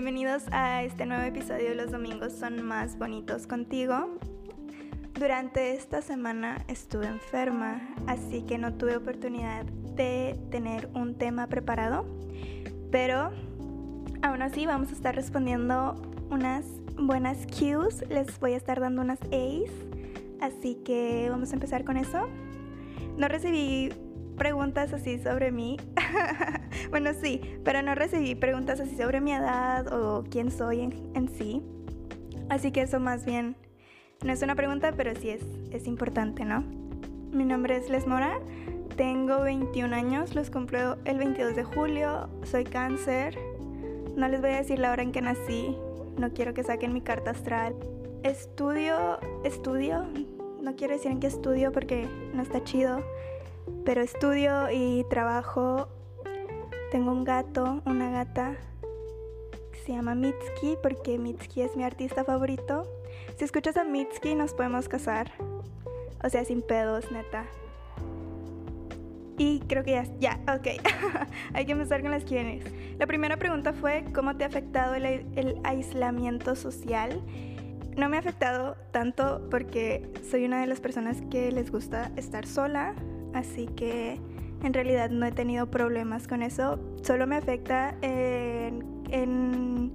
Bienvenidos a este nuevo episodio Los Domingos son más bonitos contigo. Durante esta semana estuve enferma, así que no tuve oportunidad de tener un tema preparado, pero aún así vamos a estar respondiendo unas buenas cues, les voy a estar dando unas A's, así que vamos a empezar con eso. No recibí preguntas así sobre mí. bueno, sí, pero no recibí preguntas así sobre mi edad o quién soy en, sí. Así que eso más bien no es una pregunta, pero sí es, es importante, ¿no? Mi nombre es Les Mora, tengo 21 años, los cumplo el 22 de julio, soy cáncer. No les voy a decir la hora en que nací, no quiero que saquen mi carta astral. Estudio, estudio, no quiero decir en qué estudio porque no está chido pero estudio y trabajo. Tengo un gato, una gata que se llama Mitski porque Mitski es mi artista favorito. Si escuchas a Mitski nos podemos casar. O sea, sin pedos, neta. Y creo que ya, ya, ok. Hay que empezar con las quienes. La primera pregunta fue, ¿cómo te ha afectado el, el aislamiento social? No me ha afectado tanto porque soy una de las personas que les gusta estar sola, así que en realidad no he tenido problemas con eso. Solo me afecta en, en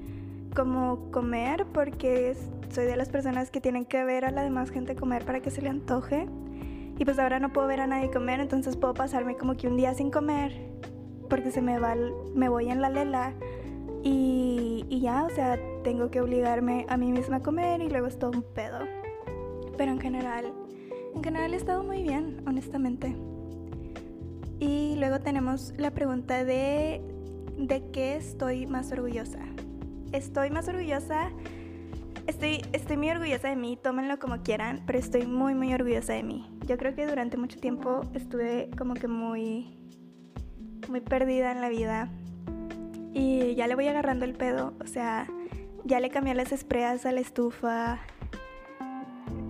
como comer porque soy de las personas que tienen que ver a la demás gente comer para que se le antoje. Y pues ahora no puedo ver a nadie comer, entonces puedo pasarme como que un día sin comer porque se me va, me voy en la lela y, y ya, o sea, tengo que obligarme a mí misma a comer y luego es todo un pedo. Pero en general, en general he estado muy bien, honestamente. Y luego tenemos la pregunta de ¿de qué estoy más orgullosa? Estoy más orgullosa, estoy, estoy muy orgullosa de mí, tómenlo como quieran, pero estoy muy, muy orgullosa de mí. Yo creo que durante mucho tiempo estuve como que muy, muy perdida en la vida y ya le voy agarrando el pedo, o sea, ya le cambié las espreas a la estufa,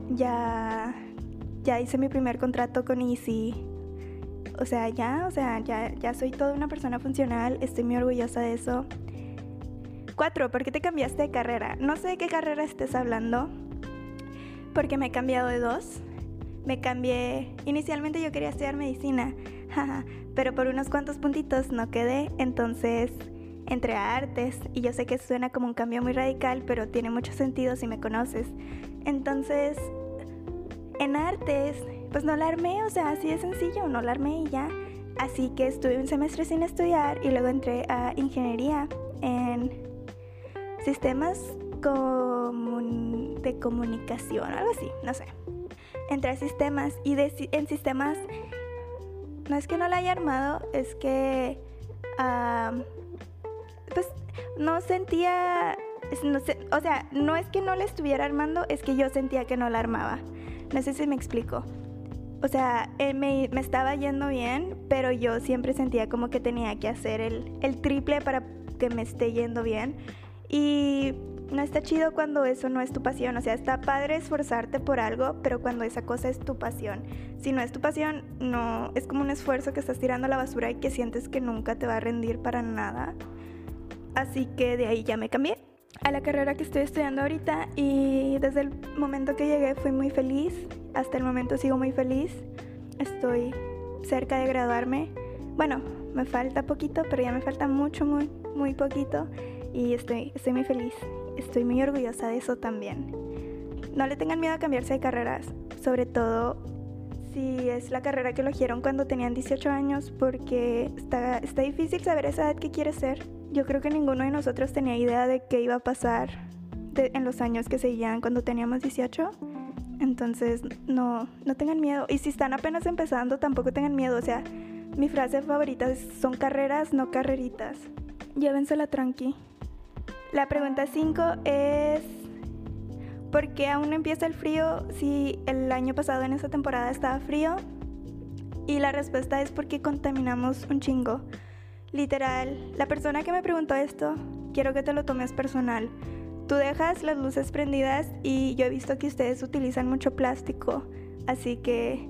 ya, ya hice mi primer contrato con Easy o sea, ya, o sea, ya, ya soy toda una persona funcional, estoy muy orgullosa de eso. Cuatro, ¿por qué te cambiaste de carrera? No sé de qué carrera estés hablando, porque me he cambiado de dos. Me cambié, inicialmente yo quería estudiar medicina, pero por unos cuantos puntitos no quedé, entonces entré a artes y yo sé que suena como un cambio muy radical, pero tiene mucho sentido si me conoces. Entonces, en artes pues no la armé, o sea, así de sencillo, no la armé y ya. Así que estuve un semestre sin estudiar y luego entré a ingeniería en sistemas de comunicación, algo así, no sé. Entré a sistemas y en sistemas no es que no la haya armado, es que pues no sentía, o sea, no es que no la estuviera armando, es que yo sentía que no la armaba. No sé si me explico o sea, eh, me, estaba yendo bien, pero yo siempre sentía como que tenía que hacer el, triple para que me esté yendo bien. Y no está chido cuando eso no es tu pasión. O sea, está padre esforzarte por algo, pero cuando esa cosa es tu pasión. Si no es tu pasión, no es como un esfuerzo que estás tirando a la basura y que sientes que nunca te va a rendir para nada. Así que de ahí ya me cambié a la carrera que estoy estudiando ahorita y desde el momento que llegué fui muy feliz. Hasta el momento sigo muy feliz. Estoy cerca de graduarme. Bueno, me falta poquito, pero ya me falta mucho, muy, muy poquito. Y estoy, estoy muy feliz. Estoy muy orgullosa de eso también. No le tengan miedo a cambiarse de carreras, sobre todo si es la carrera que eligieron cuando tenían 18 años, porque está, está difícil saber esa edad que quieres ser. Yo creo que ninguno de nosotros tenía idea de qué iba a pasar en los años que seguían cuando teníamos 18. Entonces, no, no tengan miedo. Y si están apenas empezando, tampoco tengan miedo. O sea, mi frase favorita son carreras, no carreritas. Llévensela tranqui. La pregunta 5 es, ¿por qué aún empieza el frío si el año pasado en esta temporada estaba frío? Y la respuesta es porque contaminamos un chingo. Literal, la persona que me preguntó esto, quiero que te lo tomes personal. Tú dejas las luces prendidas y yo he visto que ustedes utilizan mucho plástico, así que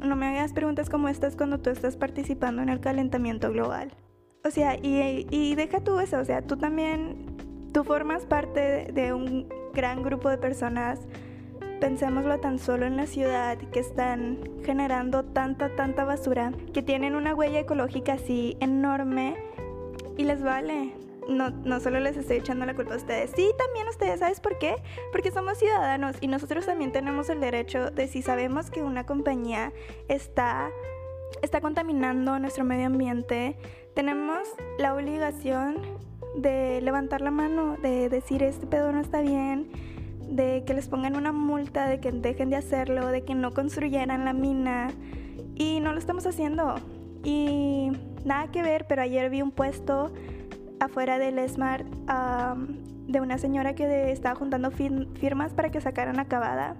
no me hagas preguntas como estas cuando tú estás participando en el calentamiento global. O sea, y, y deja tú eso, o sea, tú también tú formas parte de un gran grupo de personas, pensémoslo tan solo en la ciudad, que están generando tanta, tanta basura, que tienen una huella ecológica así enorme y les vale. No, no solo les estoy echando la culpa a ustedes, sí, también ustedes, ¿sabes por qué? Porque somos ciudadanos y nosotros también tenemos el derecho de si sabemos que una compañía está, está contaminando nuestro medio ambiente, tenemos la obligación de levantar la mano, de decir este pedo no está bien, de que les pongan una multa, de que dejen de hacerlo, de que no construyeran la mina. Y no lo estamos haciendo. Y nada que ver, pero ayer vi un puesto afuera del Smart de una señora que estaba juntando firmas para que sacaran acabada.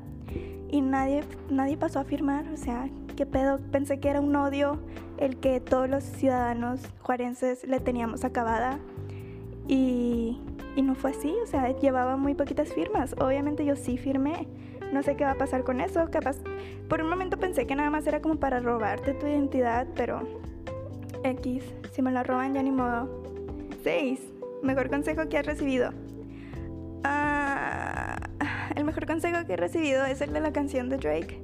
Y nadie, nadie pasó a firmar. O sea, ¿qué pedo? Pensé que era un odio el que todos los ciudadanos juarenses le teníamos acabada. Y, y no fue así, o sea, llevaba muy poquitas firmas. Obviamente yo sí firmé. No sé qué va a pasar con eso. Capaz, por un momento pensé que nada más era como para robarte tu identidad, pero X, si me la roban ya ni modo. 6. Mejor consejo que has recibido. Ah, el mejor consejo que he recibido es el de la canción de Drake,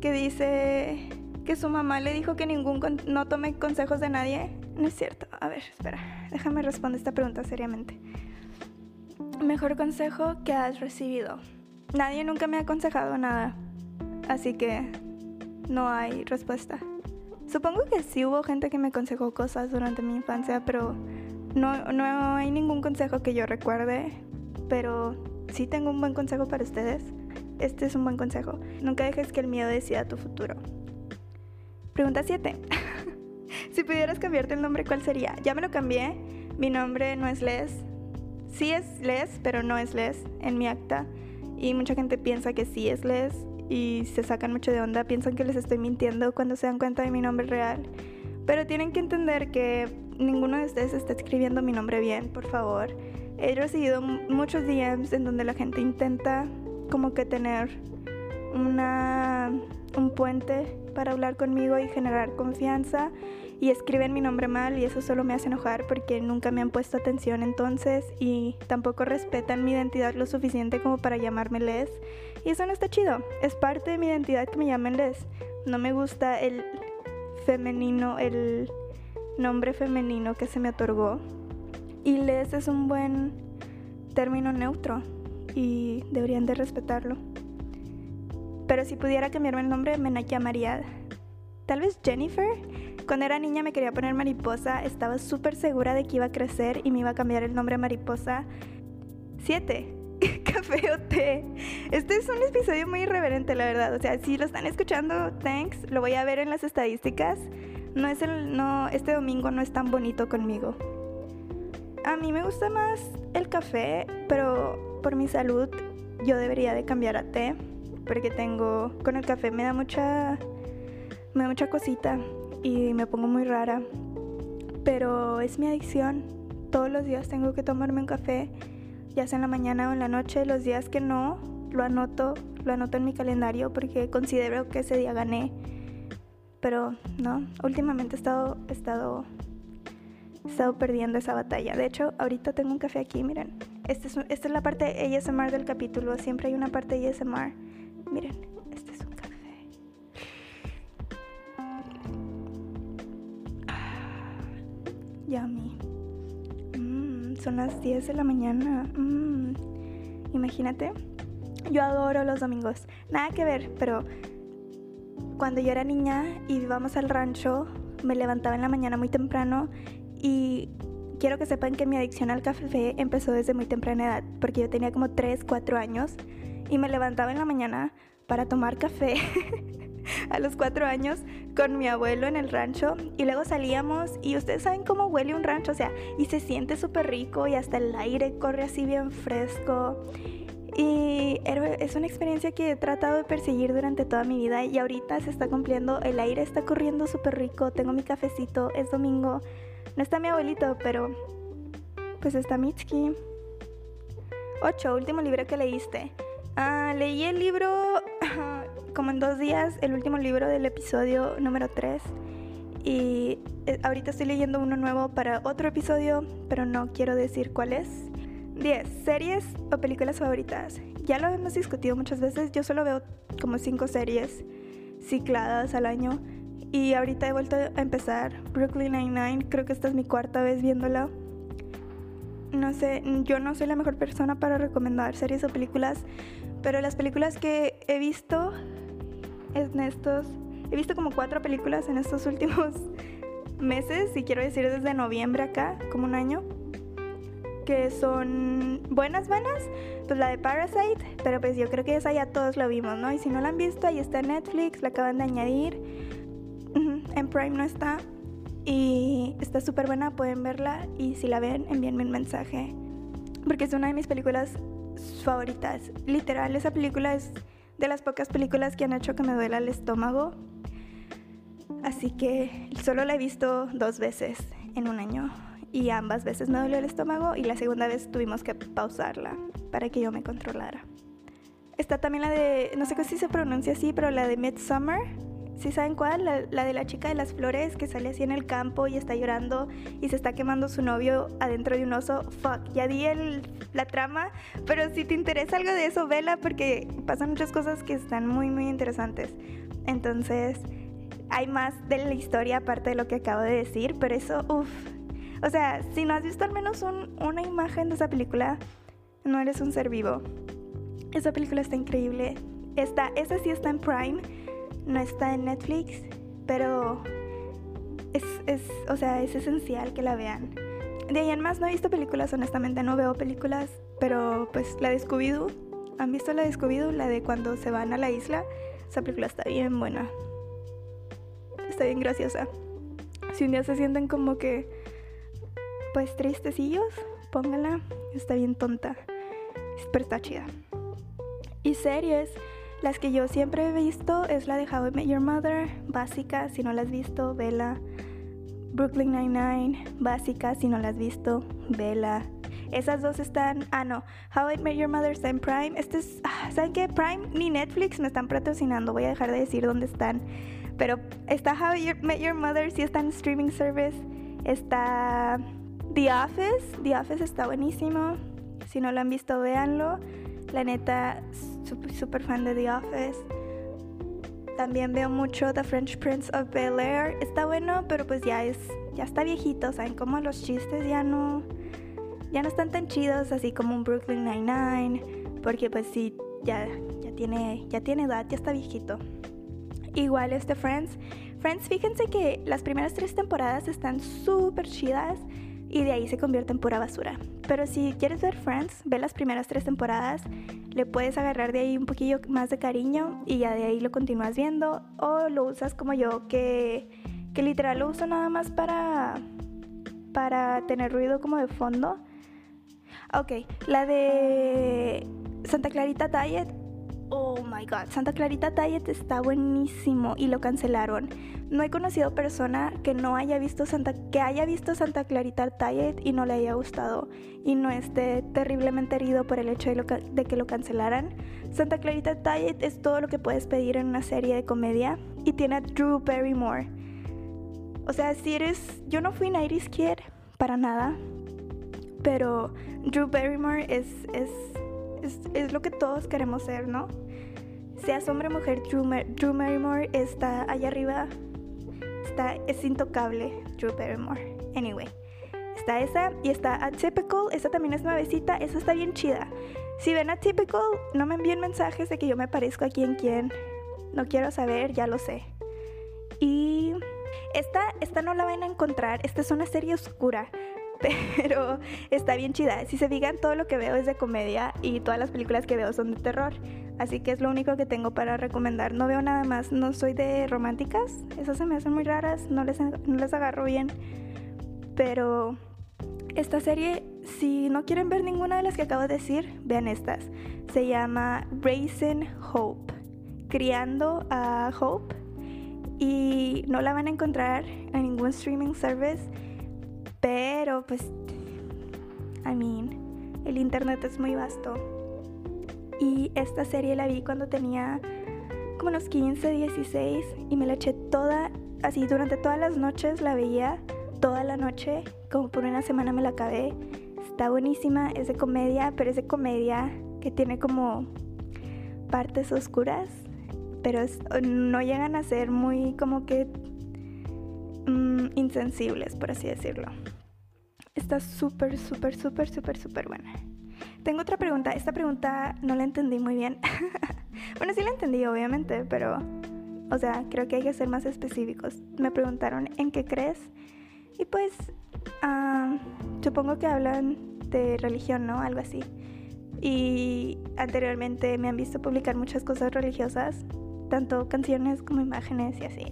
que dice que su mamá le dijo que ningún no tome consejos de nadie no es cierto. A ver, espera. Déjame responder esta pregunta seriamente. Mejor consejo que has recibido. Nadie nunca me ha aconsejado nada. Así que no hay respuesta. Supongo que sí hubo gente que me aconsejó cosas durante mi infancia, pero no, no hay ningún consejo que yo recuerde. Pero sí tengo un buen consejo para ustedes. Este es un buen consejo. Nunca dejes que el miedo decida tu futuro. Pregunta 7. Si pudieras cambiarte el nombre, ¿cuál sería? Ya me lo cambié. Mi nombre no es Les. Sí es Les, pero no es Les en mi acta. Y mucha gente piensa que sí es Les y se sacan mucho de onda. Piensan que les estoy mintiendo cuando se dan cuenta de mi nombre real. Pero tienen que entender que ninguno de ustedes está escribiendo mi nombre bien, por favor. He recibido muchos DMs en donde la gente intenta como que tener una, un puente para hablar conmigo y generar confianza y escriben mi nombre mal y eso solo me hace enojar porque nunca me han puesto atención entonces y tampoco respetan mi identidad lo suficiente como para llamarme Les. Y eso no está chido. Es parte de mi identidad que me llamen Les. No me gusta el femenino, el nombre femenino que se me otorgó. Y Les es un buen término neutro y deberían de respetarlo. Pero si pudiera cambiarme el nombre, me llamaría tal vez Jennifer cuando era niña me quería poner mariposa, estaba súper segura de que iba a crecer y me iba a cambiar el nombre a mariposa. 7. Café o té. Este es un episodio muy irreverente, la verdad. O sea, si lo están escuchando, thanks. Lo voy a ver en las estadísticas. No es el, no, este domingo no es tan bonito conmigo. A mí me gusta más el café, pero por mi salud yo debería de cambiar a té, porque tengo, con el café me da mucha, me da mucha cosita y me pongo muy rara. Pero es mi adicción. Todos los días tengo que tomarme un café, ya sea en la mañana o en la noche. Los días que no, lo anoto, lo anoto en mi calendario porque considero que ese día gané. Pero no, últimamente he estado, he estado, he estado perdiendo esa batalla. De hecho, ahorita tengo un café aquí, miren. Este es, esta es la parte ASMR del capítulo. Siempre hay una parte ASMR. Miren. Yummy. Mm, son las 10 de la mañana. Mm, imagínate. Yo adoro los domingos. Nada que ver, pero cuando yo era niña y íbamos al rancho, me levantaba en la mañana muy temprano y quiero que sepan que mi adicción al café empezó desde muy temprana edad, porque yo tenía como 3, 4 años y me levantaba en la mañana para tomar café a los cuatro años con mi abuelo en el rancho y luego salíamos y ustedes saben cómo huele un rancho, o sea, y se siente súper rico y hasta el aire corre así bien fresco. Y es una experiencia que he tratado de perseguir durante toda mi vida y ahorita se está cumpliendo, el aire está corriendo súper rico, tengo mi cafecito, es domingo, no está mi abuelito, pero pues está Mitski. 8. Último libro que leíste. Ah, leí el libro como en dos días, el último libro del episodio número 3. Y eh, ahorita estoy leyendo uno nuevo para otro episodio, pero no quiero decir cuál es. 10. Series o películas favoritas. Ya lo hemos discutido muchas veces. Yo solo veo como 5 series cicladas al año. Y ahorita he vuelto a empezar Brooklyn Nine-Nine. Creo que esta es mi cuarta vez viéndola. No sé, yo no soy la mejor persona para recomendar series o películas. Pero las películas que he visto en estos... He visto como cuatro películas en estos últimos meses. Y quiero decir desde noviembre acá, como un año que son buenas, buenas, pues la de Parasite, pero pues yo creo que esa ya todos la vimos, ¿no? Y si no la han visto, ahí está en Netflix, la acaban de añadir. En Prime no está. Y está súper buena, pueden verla. Y si la ven, envíenme un mensaje. Porque es una de mis películas favoritas. Literal, esa película es de las pocas películas que han hecho que me duela el estómago. Así que solo la he visto dos veces en un año y ambas veces me dolió el estómago y la segunda vez tuvimos que pausarla para que yo me controlara. Está también la de, no sé si se pronuncia así, pero la de Midsummer. ¿Sí saben cuál? La, de la chica de las flores que sale así en el campo y está llorando y se está quemando su novio adentro de un oso. Fuck, ya di el, la trama, pero si te interesa algo de eso, vela porque pasan muchas cosas que están muy, muy interesantes. Entonces, hay más de la historia aparte de lo que acabo de decir, pero eso, uff, o sea, si no has visto al menos una imagen de esa película, no eres un ser vivo. Esa película está increíble. Está, esa sí está en Prime, no está en Netflix, pero es, es, o sea, es esencial que la vean. De ahí en más no he visto películas, honestamente no veo películas, pero pues la de Scooby-Doo, ¿han visto la de Scooby-Doo? La de cuando se van a la isla. Esa película está bien buena. Está bien graciosa. Si un día se sienten como que pues tristecillos, póngala, está bien tonta, pero está chida. Y series, las que yo siempre he visto es la de How I Met Your Mother, básica, si no la has visto, vela. Brooklyn Nine-Nine, básica, si no la has visto, vela. Esas dos están, ah no, How I Met Your Mother está en Prime. Este es, ah, ¿saben qué? Prime ni Netflix me están patrocinando, voy a dejar de decir dónde están. Pero está How I Met Your Mother, sí está en streaming service. Está The Office, The Office está buenísimo. Si no lo han visto, véanlo. La neta, súper fan de The Office. También veo mucho The French Prince of Bel Air. Está bueno, pero pues ya es, ya está viejito. Saben como los chistes ya no, ya no están tan chidos, así como un Brooklyn Nine Nine, porque pues sí, ya, ya tiene, ya tiene edad, ya está viejito. Igual este Friends. Friends, fíjense que las primeras tres temporadas están súper chidas y de ahí se convierte en pura basura. Pero si quieres ver Friends, ve las primeras tres temporadas, le puedes agarrar de ahí un poquillo más de cariño y ya de ahí lo continúas viendo o lo usas como yo que, que literal lo uso nada más para, para tener ruido como de fondo. Ok, la de Santa Clarita Diet Oh my god, Santa Clarita Diet está buenísimo y lo cancelaron. No he conocido persona que no haya visto Santa que haya visto Santa Clarita Diet y no le haya gustado y no esté terriblemente herido por el hecho de, que lo cancelaran. Santa Clarita Diet es todo lo que puedes pedir en una serie de comedia y tiene a Drew Barrymore. O sea, si eres yo no fui 90 kid para nada, pero Drew Barrymore es es es, lo que todos queremos ser, ¿no? Seas hombre o mujer, Drew, Barrymore está allá arriba. Está, es intocable, Drew Barrymore. Anyway, está esa y está Atypical. Esa también es nuevecita. Esa está bien chida. Si ven Atypical, no me envíen mensajes de que yo me parezco a quien quien. No quiero saber, ya lo sé. Y esta, esta no la van a encontrar. Esta es una serie oscura. pero está bien chida. Si se digan, todo lo que veo es de comedia y todas las películas que veo son de terror. Así que es lo único que tengo para recomendar. No veo nada más. No soy de románticas. Esas se me hacen muy raras. No les, no les agarro bien. Pero esta serie, si no quieren ver ninguna de las que acabo de decir, vean estas. Se llama Raising Hope. Criando a Hope. Y no la van a encontrar en ningún streaming service pero pues, I mean, el internet es muy vasto. Y esta serie la vi cuando tenía como unos 15, 16 y me la eché toda, así durante todas las noches la veía, toda la noche, como por una semana me la acabé. está buenísima, es de comedia, pero es de comedia que tiene como partes oscuras, pero no llegan a ser muy como que mm, insensibles, por así decirlo. Está súper, súper, súper, súper, súper buena. Tengo otra pregunta. Esta pregunta no la entendí muy bien. bueno, sí la entendí, obviamente, pero, o sea, creo que hay que ser más específicos. Me preguntaron en qué crees. Y pues, supongo que hablan de religión, ¿no? Algo así. Y anteriormente me han visto publicar muchas cosas religiosas, tanto canciones como imágenes y así.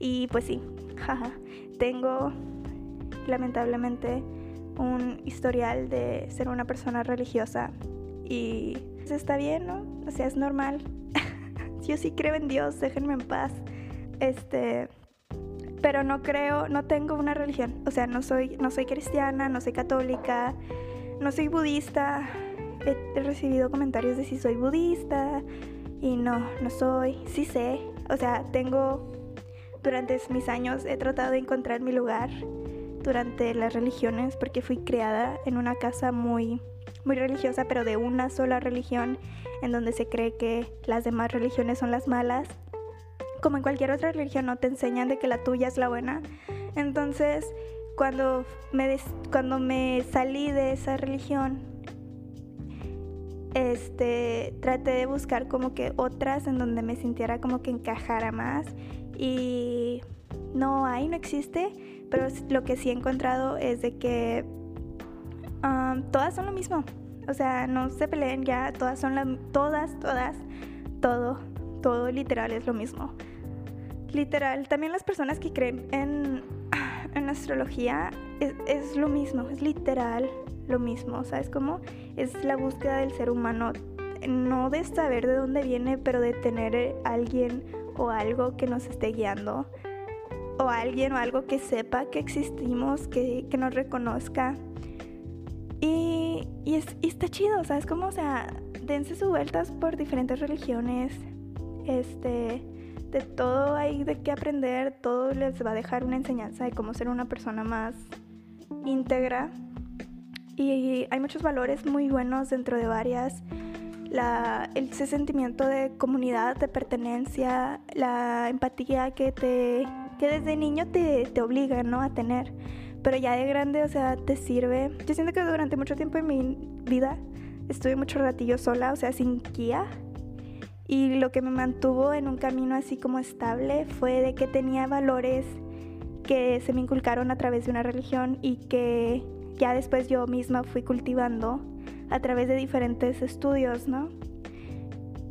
Y pues sí, jaja. Tengo lamentablemente un historial de ser una persona religiosa y pues, está bien, ¿no? O sea, es normal. Yo sí creo en Dios, déjenme en paz. Este, pero no creo, no tengo una religión. O sea, no soy, no soy cristiana, no soy católica, no soy budista. He recibido comentarios de si soy budista y no, no soy. Sí sé. O sea, tengo, durante mis años he tratado de encontrar mi lugar durante las religiones porque fui criada en una casa muy muy religiosa, pero de una sola religión, en donde se cree que las demás religiones son las malas. Como en cualquier otra religión no te enseñan de que la tuya es la buena. Entonces, cuando me, cuando me salí de esa religión, este, traté de buscar como que otras en donde me sintiera como que encajara más. Y no hay, no existe pero lo que sí he encontrado es de que um, todas son lo mismo. O sea, no se peleen ya, todas son las, todas, todas, todo, todo literal es lo mismo. Literal, también las personas que creen en, en astrología es, es lo mismo, es literal lo mismo, ¿sabes cómo? Es la búsqueda del ser humano, no de saber de dónde viene, pero de tener alguien o algo que nos esté guiando o alguien o algo que sepa que existimos, que, nos reconozca. Y, y, es, está chido, ¿sabes? Como, o sea, dense sus vueltas por diferentes religiones. Este, de todo hay de qué aprender, todo les va a dejar una enseñanza de cómo ser una persona más íntegra. Y hay muchos valores muy buenos dentro de varias. La, ese sentimiento de comunidad, de pertenencia, la empatía que te que desde niño te, te obligan, ¿no? A tener. Pero ya de grande, o sea, te sirve. Yo siento que durante mucho tiempo en mi vida estuve mucho ratillo sola, o sea, sin guía. Y lo que me mantuvo en un camino así como estable fue de que tenía valores que se me inculcaron a través de una religión y que ya después yo misma fui cultivando a través de diferentes estudios, ¿no?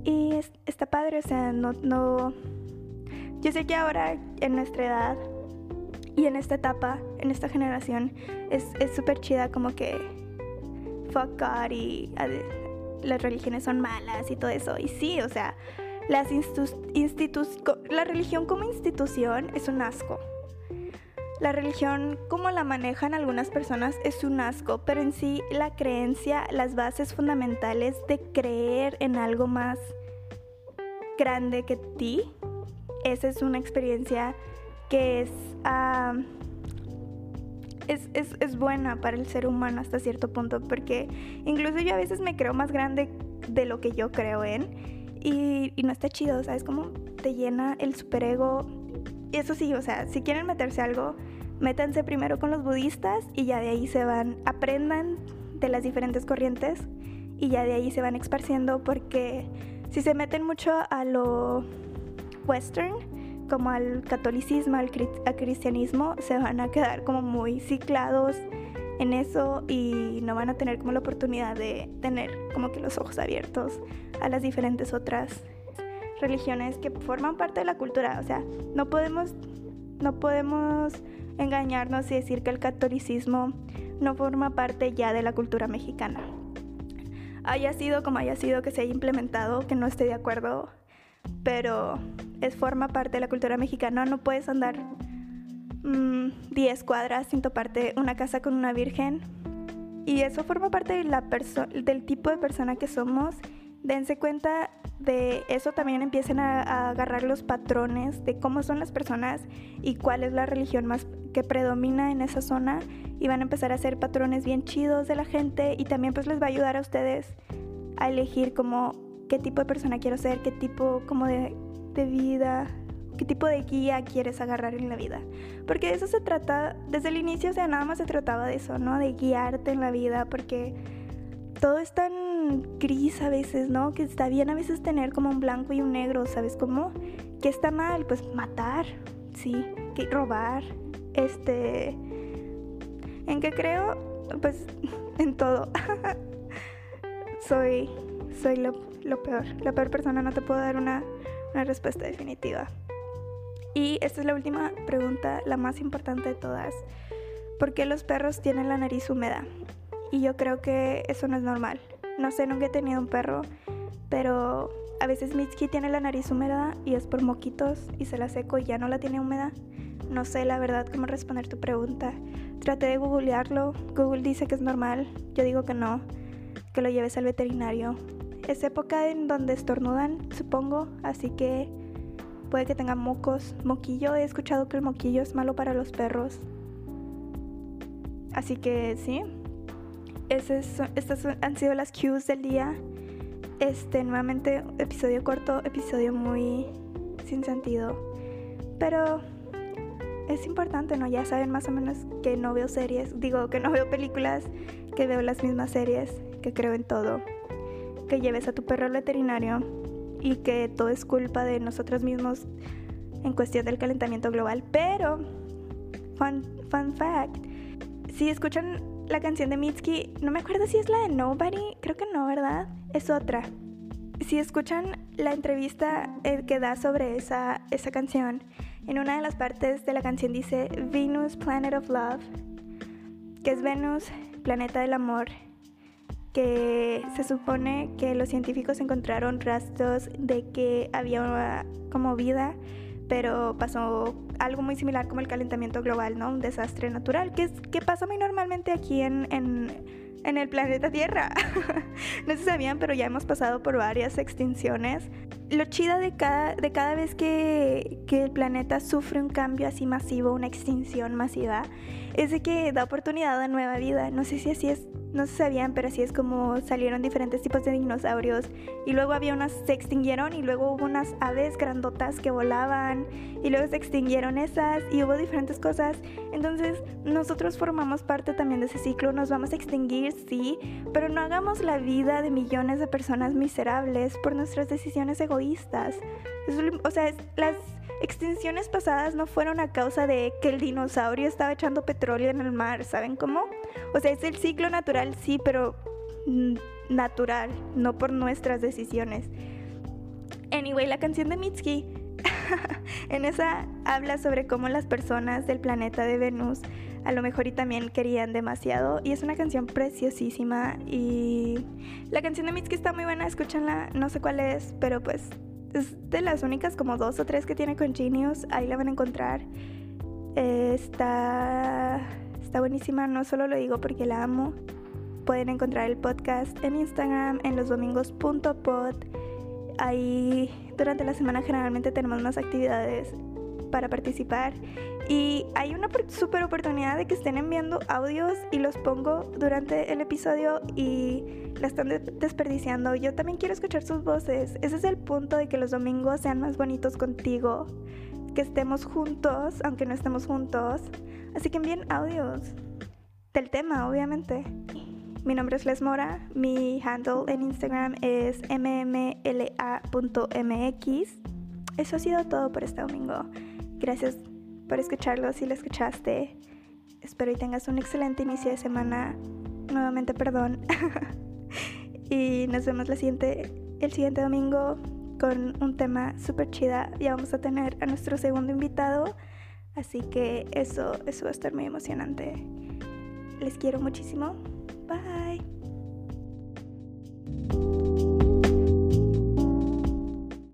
Y está padre, o sea, no, no, yo sé que ahora en nuestra edad y en esta etapa, en esta generación, es súper chida como que fuck God y las religiones son malas y todo eso. Y sí, o sea, las la religión como institución es un asco. La religión como la manejan algunas personas es un asco, pero en sí la creencia, las bases fundamentales de creer en algo más grande que ti, esa es una experiencia que es, es, buena para el ser humano hasta cierto punto, porque incluso yo a veces me creo más grande de lo que yo creo en, y, no está chido, ¿sabes? Como te llena el superego. Y eso sí, o sea, si quieren meterse algo, métanse primero con los budistas y ya de ahí se van, aprendan de las diferentes corrientes y ya de ahí se van esparciendo porque si se meten mucho a lo western, como al catolicismo, al, cristianismo, se van a quedar como muy ciclados en eso y no van a tener como la oportunidad de tener como que los ojos abiertos a las diferentes otras religiones que forman parte de la cultura. O sea, no podemos, no podemos engañarnos y decir que el catolicismo no forma parte ya de la cultura mexicana. Haya sido como haya sido que se haya implementado, que no esté de acuerdo, pero es forma parte de la cultura mexicana. No puedes andar 10 mm, cuadras sin toparte una casa con una virgen. Y eso forma parte de la del tipo de persona que somos. Dense cuenta de eso también empiecen a, agarrar los patrones de cómo son las personas y cuál es la religión más que predomina en esa zona y van a empezar a hacer patrones bien chidos de la gente y también pues les va a ayudar a ustedes a elegir como qué tipo de persona quiero ser, qué tipo como de, de vida, qué tipo de guía quieres agarrar en la vida. Porque de eso se trata, desde el inicio, o sea, nada más se trataba de eso, ¿no? De guiarte en la vida, porque todo es tan gris a veces, ¿no? Que está bien a veces tener como un blanco y un negro, ¿sabes cómo? ¿Qué está mal? Pues matar, sí, que robar, este... ¿En qué creo? Pues en todo. soy soy lo, peor. La peor persona, no te puedo dar una, una respuesta definitiva. Y esta es la última pregunta, la más importante de todas. ¿Por qué los perros tienen la nariz húmeda? Y yo creo que eso no es normal. No sé, nunca he tenido un perro, pero a veces Mitski tiene la nariz húmeda y es por moquitos y se la seco y ya no la tiene húmeda. No sé la verdad cómo responder tu pregunta. Traté de googlearlo. Google dice que es normal. Yo digo que no. Que lo lleves al veterinario. Es época en donde estornudan, supongo, así que puede que tengan mocos. Moquillo, he escuchado que el moquillo es malo para los perros. Así que sí, estas han sido las cues del día. Este, nuevamente, episodio corto, episodio muy sin sentido. Pero es importante, ¿no? Ya saben más o menos que no veo series, digo que no veo películas, que veo las mismas series, que creo en todo que lleves a tu perro al veterinario y que todo es culpa de nosotros mismos en cuestión del calentamiento global. Pero, fun, fun fact, si escuchan la canción de Mitski, no me acuerdo si es la de Nobody, creo que no, ¿verdad? Es otra. Si escuchan la entrevista eh, que da sobre esa, esa canción, en una de las partes de la canción dice Venus, Planet of Love, que es Venus, planeta del amor, que se supone que los científicos encontraron rastros de que había como vida, pero pasó algo muy similar como el calentamiento global, ¿no? Un desastre natural, que, es, que pasa muy normalmente aquí en, en, el planeta Tierra. no se sabían, pero ya hemos pasado por varias extinciones. Lo chida de cada, de cada vez que, que el planeta sufre un cambio así masivo, una extinción masiva, es de que da oportunidad a nueva vida. No sé si así es no se sabían, pero así es como salieron diferentes tipos de dinosaurios. Y luego había unas, se extinguieron y luego hubo unas aves grandotas que volaban y luego se extinguieron esas y hubo diferentes cosas. Entonces nosotros formamos parte también de ese ciclo, nos vamos a extinguir, sí, pero no hagamos la vida de millones de personas miserables por nuestras decisiones egoístas. o sea, las extinciones pasadas no fueron a causa de que el dinosaurio estaba echando petróleo en el mar, ¿saben cómo? O sea, es el ciclo natural, sí, pero natural, no por nuestras decisiones. Anyway, la canción de Mitski, en esa habla sobre cómo las personas del planeta de Venus a lo mejor y también querían demasiado y es una canción preciosísima y la canción de Mitski está muy buena, escúchanla, no sé cuál es, pero pues es de las únicas como dos o tres que tiene con Genius. Ahí la van a encontrar. está, está buenísima. No solo lo digo porque la amo. Pueden encontrar el podcast en Instagram en losdomingos.pod. Ahí durante la semana generalmente tenemos más actividades para participar. Y hay una super oportunidad de que estén enviando audios y los pongo durante el episodio y la están desperdiciando. Yo también quiero escuchar sus voces. Ese es el punto de que los domingos sean más bonitos contigo. Que estemos juntos, aunque no estemos juntos. Así que envíen audios del tema, obviamente. Mi nombre es Les Mora, mi handle en Instagram es mmla.mx. Eso ha sido todo por este domingo. Gracias por escucharlo si lo escuchaste. Espero y tengas un excelente inicio de semana. Nuevamente, perdón. y nos vemos la siguiente, el siguiente domingo con un tema súper chida. Ya vamos a tener a nuestro segundo invitado. Así que eso, eso va a estar muy emocionante. Les quiero muchísimo. Bye.